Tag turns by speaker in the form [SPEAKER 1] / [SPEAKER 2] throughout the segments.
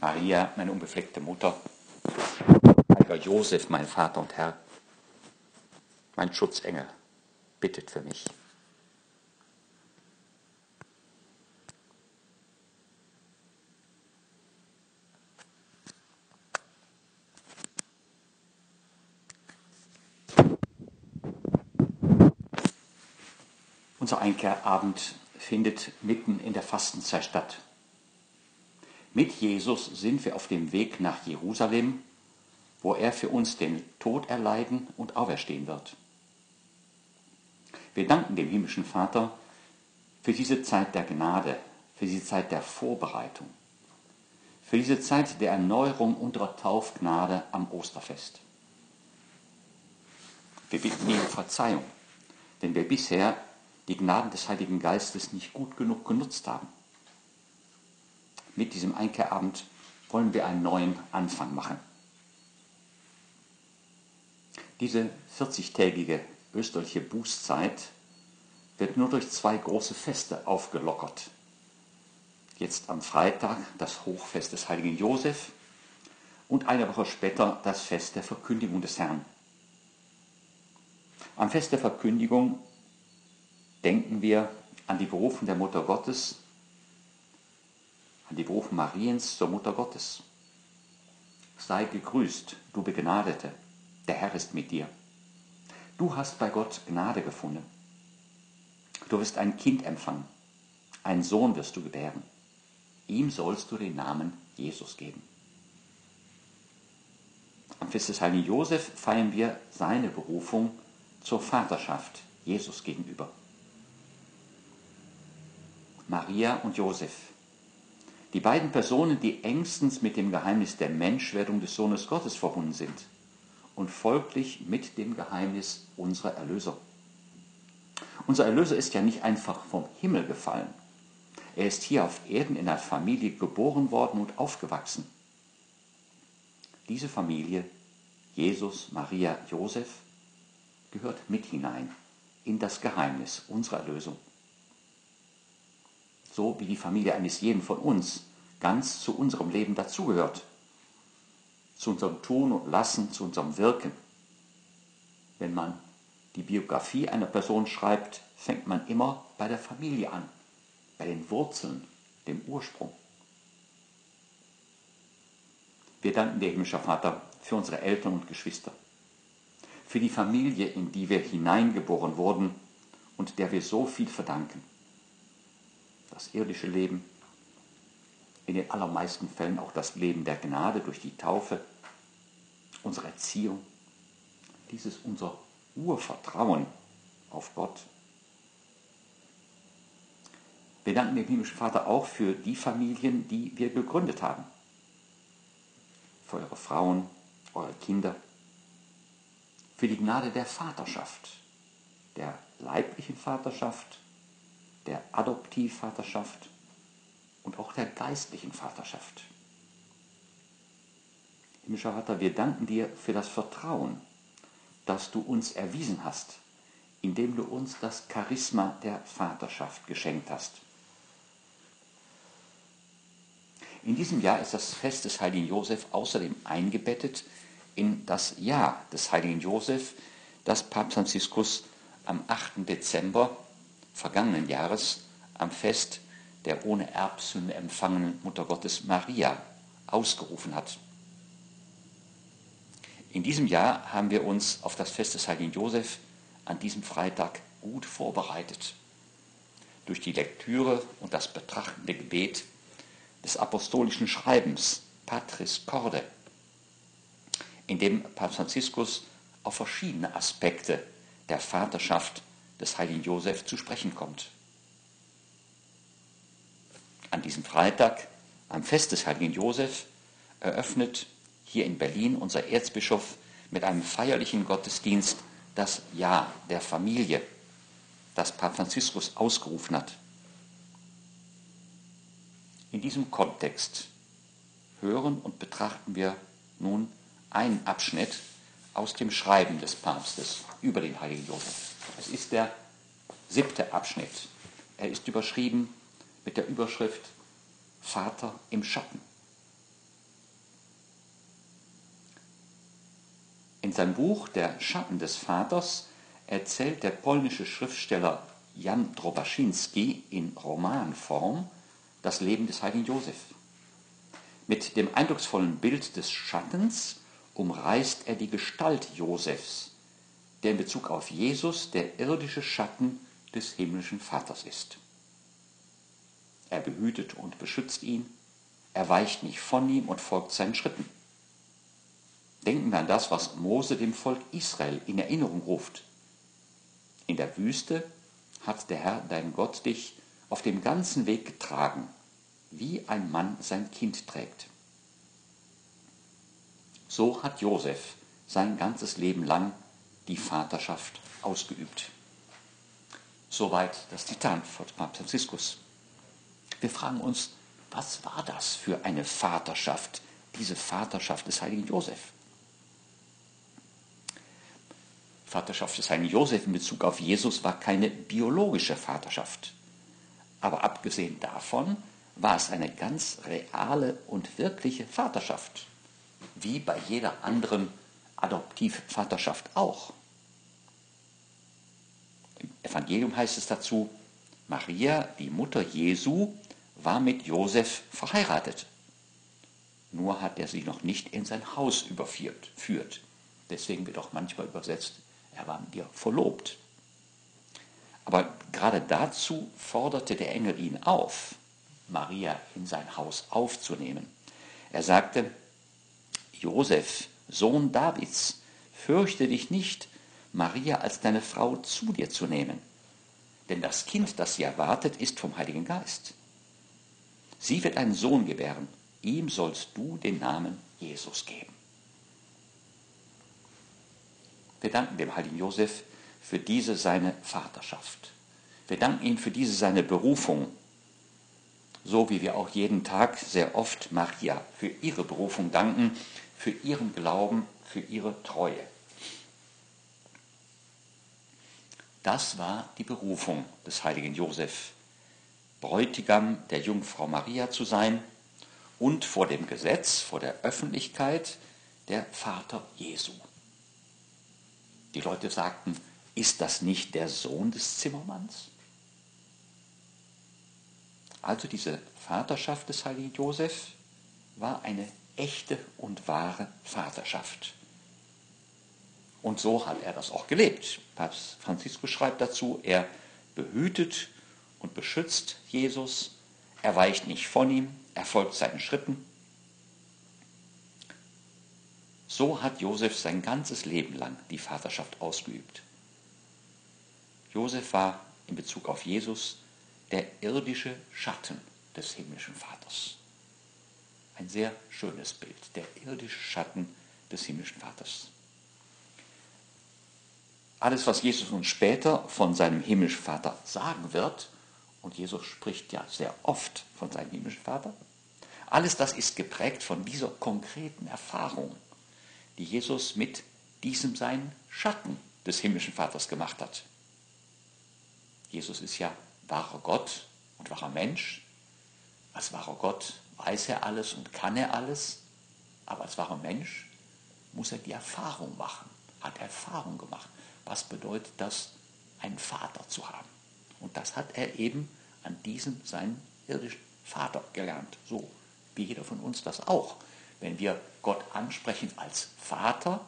[SPEAKER 1] Maria, meine unbefleckte Mutter, heiliger Josef, mein Vater und Herr, mein Schutzengel, bittet für mich. Unser Einkehrabend findet mitten in der Fastenzeit statt. Mit Jesus sind wir auf dem Weg nach Jerusalem, wo er für uns den Tod erleiden und auferstehen wird. Wir danken dem himmlischen Vater für diese Zeit der Gnade, für diese Zeit der Vorbereitung, für diese Zeit der Erneuerung unserer Taufgnade am Osterfest. Wir bitten um Verzeihung, denn wir bisher die Gnaden des Heiligen Geistes nicht gut genug genutzt haben. Mit diesem Einkehrabend wollen wir einen neuen Anfang machen. Diese 40-tägige österliche Bußzeit wird nur durch zwei große Feste aufgelockert. Jetzt am Freitag das Hochfest des heiligen Josef und eine Woche später das Fest der Verkündigung des Herrn. Am Fest der Verkündigung denken wir an die Berufung der Mutter Gottes, an die Berufung Mariens zur Mutter Gottes. Sei gegrüßt, du Begnadete, der Herr ist mit dir. Du hast bei Gott Gnade gefunden. Du wirst ein Kind empfangen, einen Sohn wirst du gebären. Ihm sollst du den Namen Jesus geben. Am Fest des heiligen Josef feiern wir seine Berufung zur Vaterschaft Jesus gegenüber. Maria und Josef. Die beiden Personen, die engstens mit dem Geheimnis der Menschwerdung des Sohnes Gottes verbunden sind und folglich mit dem Geheimnis unserer Erlöser. Unser Erlöser ist ja nicht einfach vom Himmel gefallen. Er ist hier auf Erden in einer Familie geboren worden und aufgewachsen. Diese Familie, Jesus, Maria, Josef, gehört mit hinein in das Geheimnis unserer Erlösung so wie die Familie eines jeden von uns ganz zu unserem Leben dazugehört, zu unserem Tun und Lassen, zu unserem Wirken. Wenn man die Biografie einer Person schreibt, fängt man immer bei der Familie an, bei den Wurzeln, dem Ursprung. Wir danken dir, himmlischer Vater, für unsere Eltern und Geschwister, für die Familie, in die wir hineingeboren wurden und der wir so viel verdanken das irdische Leben, in den allermeisten Fällen auch das Leben der Gnade durch die Taufe, unsere Erziehung, dieses unser Urvertrauen auf Gott. Wir danken dem himmlischen Vater auch für die Familien, die wir gegründet haben, für eure Frauen, eure Kinder, für die Gnade der Vaterschaft, der leiblichen Vaterschaft der Adoptivvaterschaft und auch der geistlichen Vaterschaft. Himmlischer Vater, wir danken dir für das Vertrauen, das du uns erwiesen hast, indem du uns das Charisma der Vaterschaft geschenkt hast. In diesem Jahr ist das Fest des heiligen Josef außerdem eingebettet in das Jahr des heiligen Josef, das Papst Franziskus am 8. Dezember vergangenen Jahres am Fest der ohne Erbsünde empfangenen Mutter Gottes Maria ausgerufen hat. In diesem Jahr haben wir uns auf das Fest des heiligen Josef an diesem Freitag gut vorbereitet. Durch die Lektüre und das betrachtende Gebet des apostolischen Schreibens Patris Corde, in dem Papst Franziskus auf verschiedene Aspekte der Vaterschaft des heiligen Josef zu sprechen kommt. An diesem Freitag am Fest des heiligen Josef eröffnet hier in Berlin unser Erzbischof mit einem feierlichen Gottesdienst das Ja der Familie, das Papst Franziskus ausgerufen hat. In diesem Kontext hören und betrachten wir nun einen Abschnitt aus dem Schreiben des Papstes über den heiligen Josef. Es ist der siebte Abschnitt. Er ist überschrieben mit der Überschrift Vater im Schatten. In seinem Buch Der Schatten des Vaters erzählt der polnische Schriftsteller Jan Drobaschinski in Romanform das Leben des heiligen Josef. Mit dem eindrucksvollen Bild des Schattens umreißt er die Gestalt Josefs, der in Bezug auf Jesus der irdische Schatten des himmlischen Vaters ist. Er behütet und beschützt ihn, er weicht nicht von ihm und folgt seinen Schritten. Denken wir an das, was Mose dem Volk Israel in Erinnerung ruft. In der Wüste hat der Herr, dein Gott, dich auf dem ganzen Weg getragen, wie ein Mann sein Kind trägt. So hat Josef sein ganzes Leben lang die Vaterschaft ausgeübt. Soweit das Zitat von Papst Franziskus. Wir fragen uns, was war das für eine Vaterschaft, diese Vaterschaft des heiligen Josef? Vaterschaft des heiligen Josef in Bezug auf Jesus war keine biologische Vaterschaft. Aber abgesehen davon war es eine ganz reale und wirkliche Vaterschaft, wie bei jeder anderen Adoptivvaterschaft auch. Evangelium heißt es dazu, Maria, die Mutter Jesu, war mit Josef verheiratet. Nur hat er sie noch nicht in sein Haus überführt. Führt. Deswegen wird auch manchmal übersetzt, er war mit ihr verlobt. Aber gerade dazu forderte der Engel ihn auf, Maria in sein Haus aufzunehmen. Er sagte, Josef, Sohn Davids, fürchte dich nicht, Maria als deine Frau zu dir zu nehmen. Denn das Kind, das sie erwartet, ist vom Heiligen Geist. Sie wird einen Sohn gebären, ihm sollst du den Namen Jesus geben. Wir danken dem heiligen Josef für diese seine Vaterschaft. Wir danken ihm für diese seine Berufung, so wie wir auch jeden Tag sehr oft Maria für ihre Berufung danken, für ihren Glauben, für ihre Treue. Das war die Berufung des heiligen Josef, Bräutigam der Jungfrau Maria zu sein und vor dem Gesetz, vor der Öffentlichkeit der Vater Jesu. Die Leute sagten, ist das nicht der Sohn des Zimmermanns? Also diese Vaterschaft des heiligen Josef war eine echte und wahre Vaterschaft. Und so hat er das auch gelebt. Papst Franziskus schreibt dazu, er behütet und beschützt Jesus, er weicht nicht von ihm, er folgt seinen Schritten so hat Josef sein ganzes Leben lang die Vaterschaft ausgeübt. Josef war in Bezug auf Jesus der irdische Schatten des himmlischen Vaters. Ein sehr schönes Bild, der irdische Schatten des himmlischen Vaters. Alles, was Jesus uns später von seinem himmlischen Vater sagen wird, und Jesus spricht ja sehr oft von seinem himmlischen Vater, alles das ist geprägt von dieser konkreten Erfahrung die Jesus mit diesem seinen Schatten des himmlischen Vaters gemacht hat. Jesus ist ja wahrer Gott und wahrer Mensch. Als wahrer Gott weiß er alles und kann er alles, aber als wahrer Mensch muss er die Erfahrung machen, hat Erfahrung gemacht. Was bedeutet das, einen Vater zu haben? Und das hat er eben an diesem seinen irdischen Vater gelernt, so wie jeder von uns das auch wenn wir Gott ansprechen als Vater,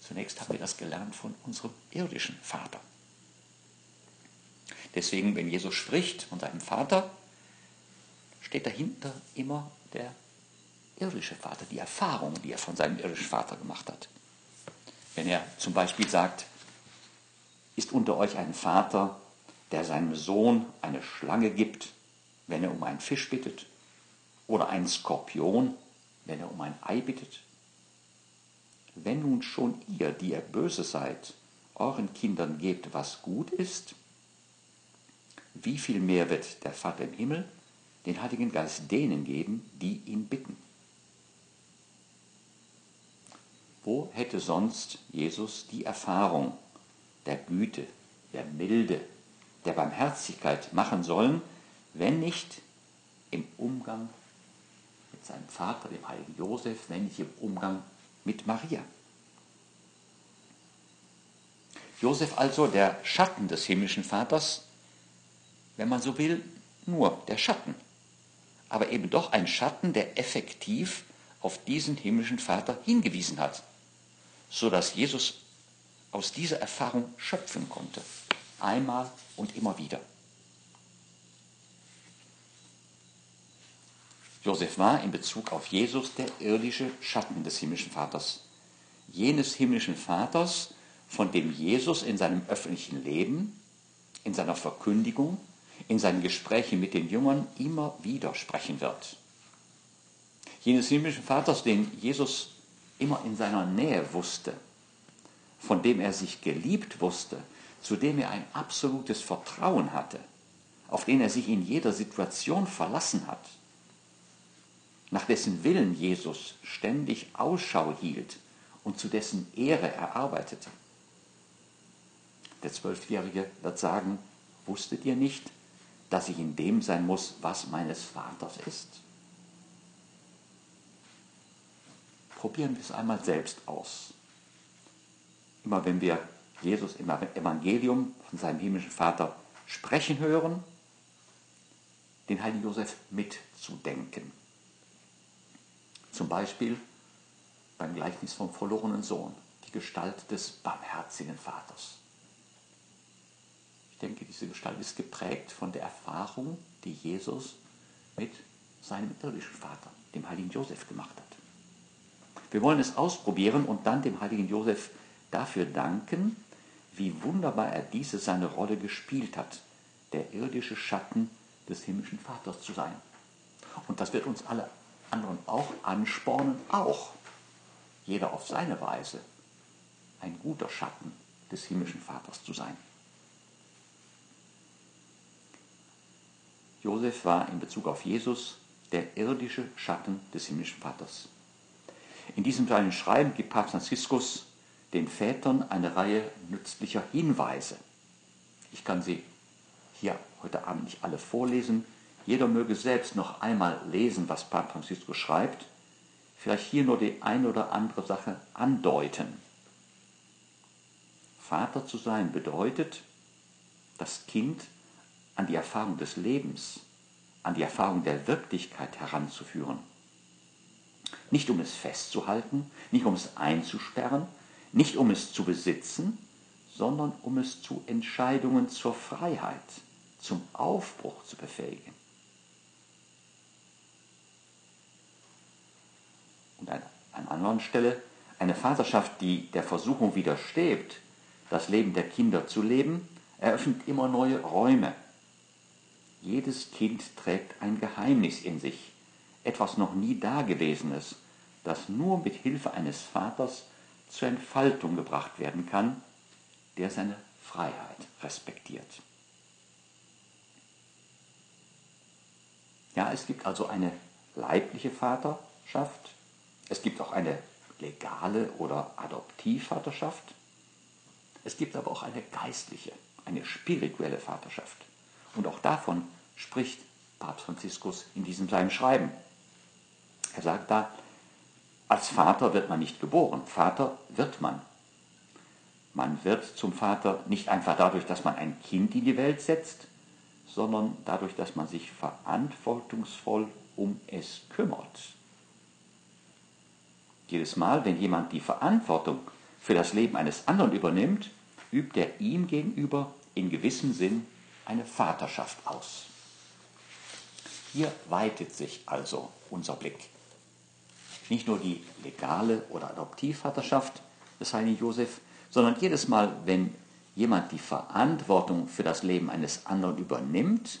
[SPEAKER 1] zunächst haben wir das gelernt von unserem irdischen Vater. Deswegen, wenn Jesus spricht von seinem Vater, steht dahinter immer der irdische Vater, die Erfahrung, die er von seinem irdischen Vater gemacht hat. Wenn er zum Beispiel sagt, ist unter euch ein Vater, der seinem Sohn eine Schlange gibt, wenn er um einen Fisch bittet? oder ein Skorpion, wenn er um ein Ei bittet? Wenn nun schon ihr, die ihr böse seid, euren Kindern gebt, was gut ist, wie viel mehr wird der Vater im Himmel den Heiligen Geist denen geben, die ihn bitten? Wo hätte sonst Jesus die Erfahrung der Güte, der Milde, der Barmherzigkeit machen sollen, wenn nicht im Umgang mit seinem Vater, dem heiligen Josef, wenn nicht im Umgang mit Maria? Josef also der Schatten des himmlischen Vaters, wenn man so will, nur der Schatten, aber eben doch ein Schatten, der effektiv auf diesen himmlischen Vater hingewiesen hat, so dass Jesus aus dieser Erfahrung schöpfen konnte, einmal und immer wieder. Josef war in Bezug auf Jesus der irdische Schatten des himmlischen Vaters, jenes himmlischen Vaters, von dem Jesus in seinem öffentlichen Leben, in seiner Verkündigung, in seinen Gesprächen mit den Jüngern immer wieder sprechen wird. Jenes himmlischen Vaters, den Jesus immer in seiner Nähe wusste, von dem er sich geliebt wusste, zu dem er ein absolutes Vertrauen hatte, auf den er sich in jeder Situation verlassen hat, nach dessen Willen Jesus ständig Ausschau hielt und zu dessen Ehre er arbeitete. Der Zwölfjährige wird sagen, wusstet ihr nicht, dass ich in dem sein muss, was meines Vaters ist? Probieren wir es einmal selbst aus. Immer wenn wir Jesus im Evangelium von seinem himmlischen Vater sprechen hören, den heiligen Josef mitzudenken. Zum Beispiel beim Gleichnis vom verlorenen Sohn, die Gestalt des barmherzigen Vaters. Ich denke, diese Gestalt ist geprägt von der Erfahrung, die Jesus mit seinem irdischen Vater, dem heiligen Josef, gemacht hat. Wir wollen es ausprobieren und dann dem heiligen Josef dafür danken, wie wunderbar er diese seine Rolle gespielt hat, der irdische Schatten des himmlischen Vaters zu sein. Und das wird uns alle anderen auch anspornen, auch jeder auf seine Weise ein guter Schatten des himmlischen Vaters zu sein. Josef war in Bezug auf Jesus der irdische Schatten des himmlischen Vaters. In diesem kleinen Schreiben gibt Papst Franziskus den Vätern eine Reihe nützlicher Hinweise. Ich kann sie hier heute Abend nicht alle vorlesen. Jeder möge selbst noch einmal lesen, was Papst Franziskus schreibt. Vielleicht hier nur die eine oder andere Sache andeuten. Vater zu sein bedeutet, das Kind an die Erfahrung des Lebens, an die Erfahrung der Wirklichkeit heranzuführen. Nicht um es festzuhalten, nicht um es einzusperren, nicht um es zu besitzen, sondern um es zu Entscheidungen zur Freiheit, zum Aufbruch zu befähigen. Und an einer anderen Stelle, eine Vaterschaft, die der Versuchung widerstrebt, das Leben der Kinder zu leben, eröffnet immer neue Räume jedes Kind trägt ein Geheimnis in sich, etwas noch nie Dagewesenes, das nur mit Hilfe eines Vaters zur Entfaltung gebracht werden kann, der seine Freiheit respektiert. Ja, es gibt also eine leibliche Vaterschaft, es gibt auch eine legale oder Adoptivvaterschaft, es gibt aber auch eine geistliche, eine spirituelle Vaterschaft. Und auch davon spricht Papst Franziskus in diesem seinem Schreiben. Er sagt da, als Vater wird man nicht geboren, Vater wird man. Man wird zum Vater nicht einfach dadurch, dass man ein Kind in die Welt setzt, sondern dadurch, dass man sich verantwortungsvoll um es kümmert. Jedes Mal, wenn jemand die Verantwortung für das Leben eines anderen übernimmt, übt er ihm gegenüber in gewissem Sinn eine Vaterschaft aus. Hier weitet sich also unser Blick. Nicht nur die legale oder Adoptivvaterschaft des heiligen Josef, sondern jedes Mal, wenn jemand die Verantwortung für das Leben eines anderen übernimmt,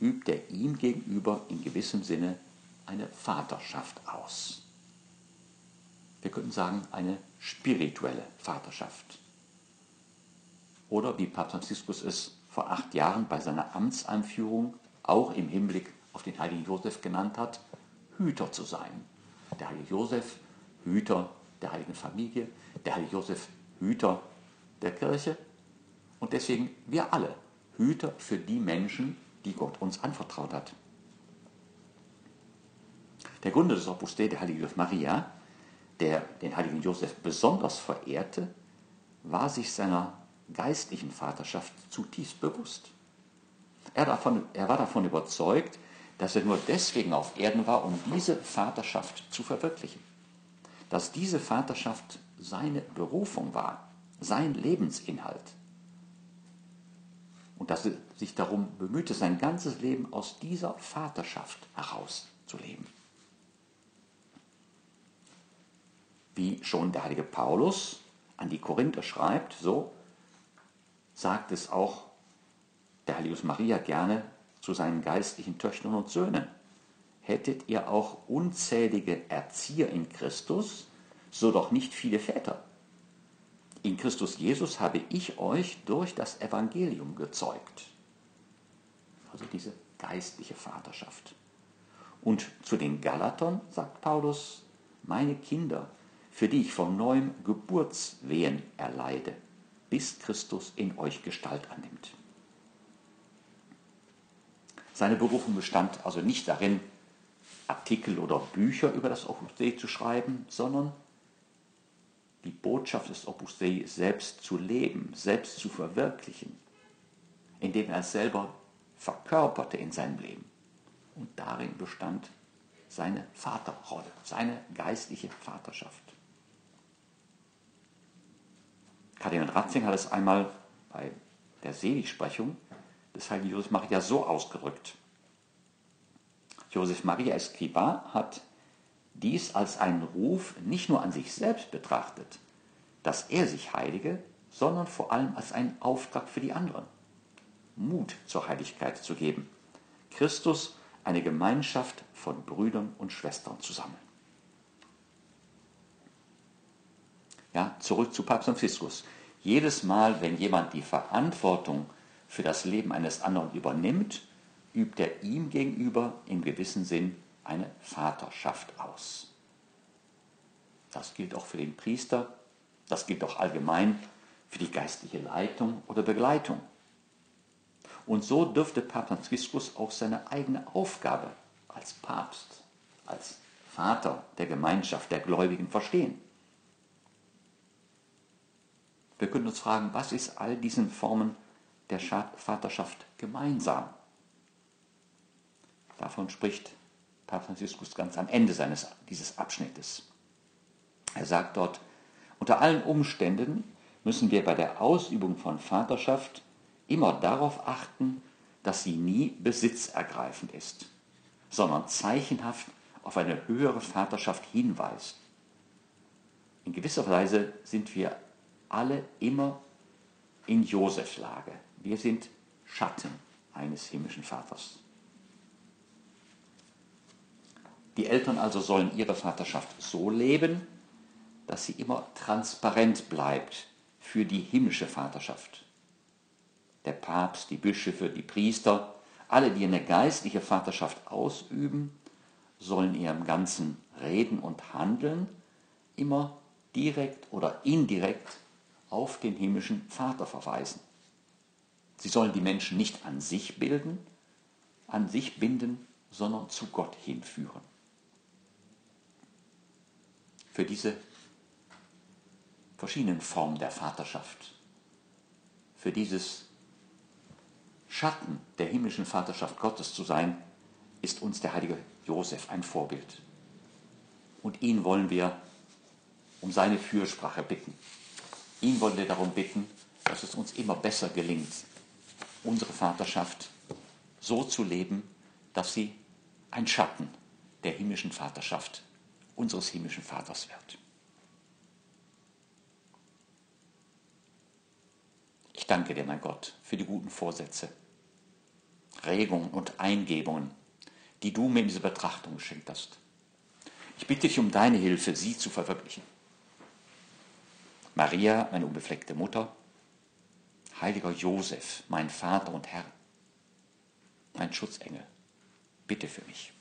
[SPEAKER 1] übt er ihm gegenüber in gewissem Sinne eine Vaterschaft aus. Wir könnten sagen, eine spirituelle Vaterschaft. Oder wie Papst Franziskus es vor acht Jahren bei seiner Amtseinführung auch im Hinblick auf den heiligen Josef genannt hat, Hüter zu sein. Der heilige Josef, Hüter der heiligen Familie, der heilige Josef, Hüter der Kirche und deswegen wir alle Hüter für die Menschen, die Gott uns anvertraut hat. Der Gründer des Opus Dei, der heilige Josef Maria, der den heiligen Josef besonders verehrte, war sich seiner geistlichen Vaterschaft zutiefst bewusst. Er, davon, er war davon überzeugt, dass er nur deswegen auf Erden war, um diese Vaterschaft zu verwirklichen. Dass diese Vaterschaft seine Berufung war, sein Lebensinhalt. Und dass er sich darum bemühte, sein ganzes Leben aus dieser Vaterschaft herauszuleben. Wie schon der heilige Paulus an die Korinther schreibt, so sagt es auch der Heilige Maria gerne zu seinen geistlichen Töchtern und Söhnen. Hättet ihr auch unzählige Erzieher in Christus, so doch nicht viele Väter. In Christus Jesus habe ich euch durch das Evangelium gezeugt. Also diese geistliche Vaterschaft. Und zu den Galatern sagt Paulus, meine Kinder, für die ich von neuem Geburtswehen erleide bis Christus in euch Gestalt annimmt. Seine Berufung bestand also nicht darin, Artikel oder Bücher über das Opus Dei zu schreiben, sondern die Botschaft des Opus Dei selbst zu leben, selbst zu verwirklichen, indem er es selber verkörperte in seinem Leben. Und darin bestand seine Vaterrolle, seine geistliche Vaterschaft. Kardinal Ratzinger hat es einmal bei der Seligsprechung des heiligen Josef Maria so ausgedrückt. Josef Maria Escriba hat dies als einen Ruf nicht nur an sich selbst betrachtet, dass er sich heilige, sondern vor allem als einen Auftrag für die anderen, Mut zur Heiligkeit zu geben, Christus eine Gemeinschaft von Brüdern und Schwestern zu sammeln. Ja, zurück zu Papst Franziskus. Jedes Mal, wenn jemand die Verantwortung für das Leben eines anderen übernimmt, übt er ihm gegenüber im gewissen Sinn eine Vaterschaft aus. Das gilt auch für den Priester, das gilt auch allgemein für die geistliche Leitung oder Begleitung. Und so dürfte Papst Franziskus auch seine eigene Aufgabe als Papst, als Vater der Gemeinschaft der Gläubigen verstehen. Wir können uns fragen, was ist all diesen Formen der Vaterschaft gemeinsam? Davon spricht Papst Franziskus ganz am Ende seines, dieses Abschnittes. Er sagt dort, unter allen Umständen müssen wir bei der Ausübung von Vaterschaft immer darauf achten, dass sie nie besitzergreifend ist, sondern zeichenhaft auf eine höhere Vaterschaft hinweist. In gewisser Weise sind wir alle immer in Josefs Lage. Wir sind Schatten eines himmlischen Vaters. Die Eltern also sollen ihre Vaterschaft so leben, dass sie immer transparent bleibt für die himmlische Vaterschaft. Der Papst, die Bischöfe, die Priester, alle, die eine geistliche Vaterschaft ausüben, sollen ihrem ganzen Reden und Handeln immer direkt oder indirekt auf den himmlischen Vater verweisen. Sie sollen die Menschen nicht an sich bilden, an sich binden, sondern zu Gott hinführen. Für diese verschiedenen Formen der Vaterschaft, für dieses Schatten der himmlischen Vaterschaft Gottes zu sein, ist uns der heilige Josef ein Vorbild. Und ihn wollen wir um seine Fürsprache bitten. Ihn wollen wir darum bitten, dass es uns immer besser gelingt, unsere Vaterschaft so zu leben, dass sie ein Schatten der himmlischen Vaterschaft unseres himmlischen Vaters wird. Ich danke dir, mein Gott, für die guten Vorsätze, Regungen und Eingebungen, die du mir in dieser Betrachtung geschenkt hast. Ich bitte dich um deine Hilfe, sie zu verwirklichen. Maria, meine unbefleckte Mutter, heiliger Josef, mein Vater und Herr, mein Schutzengel, bitte für mich.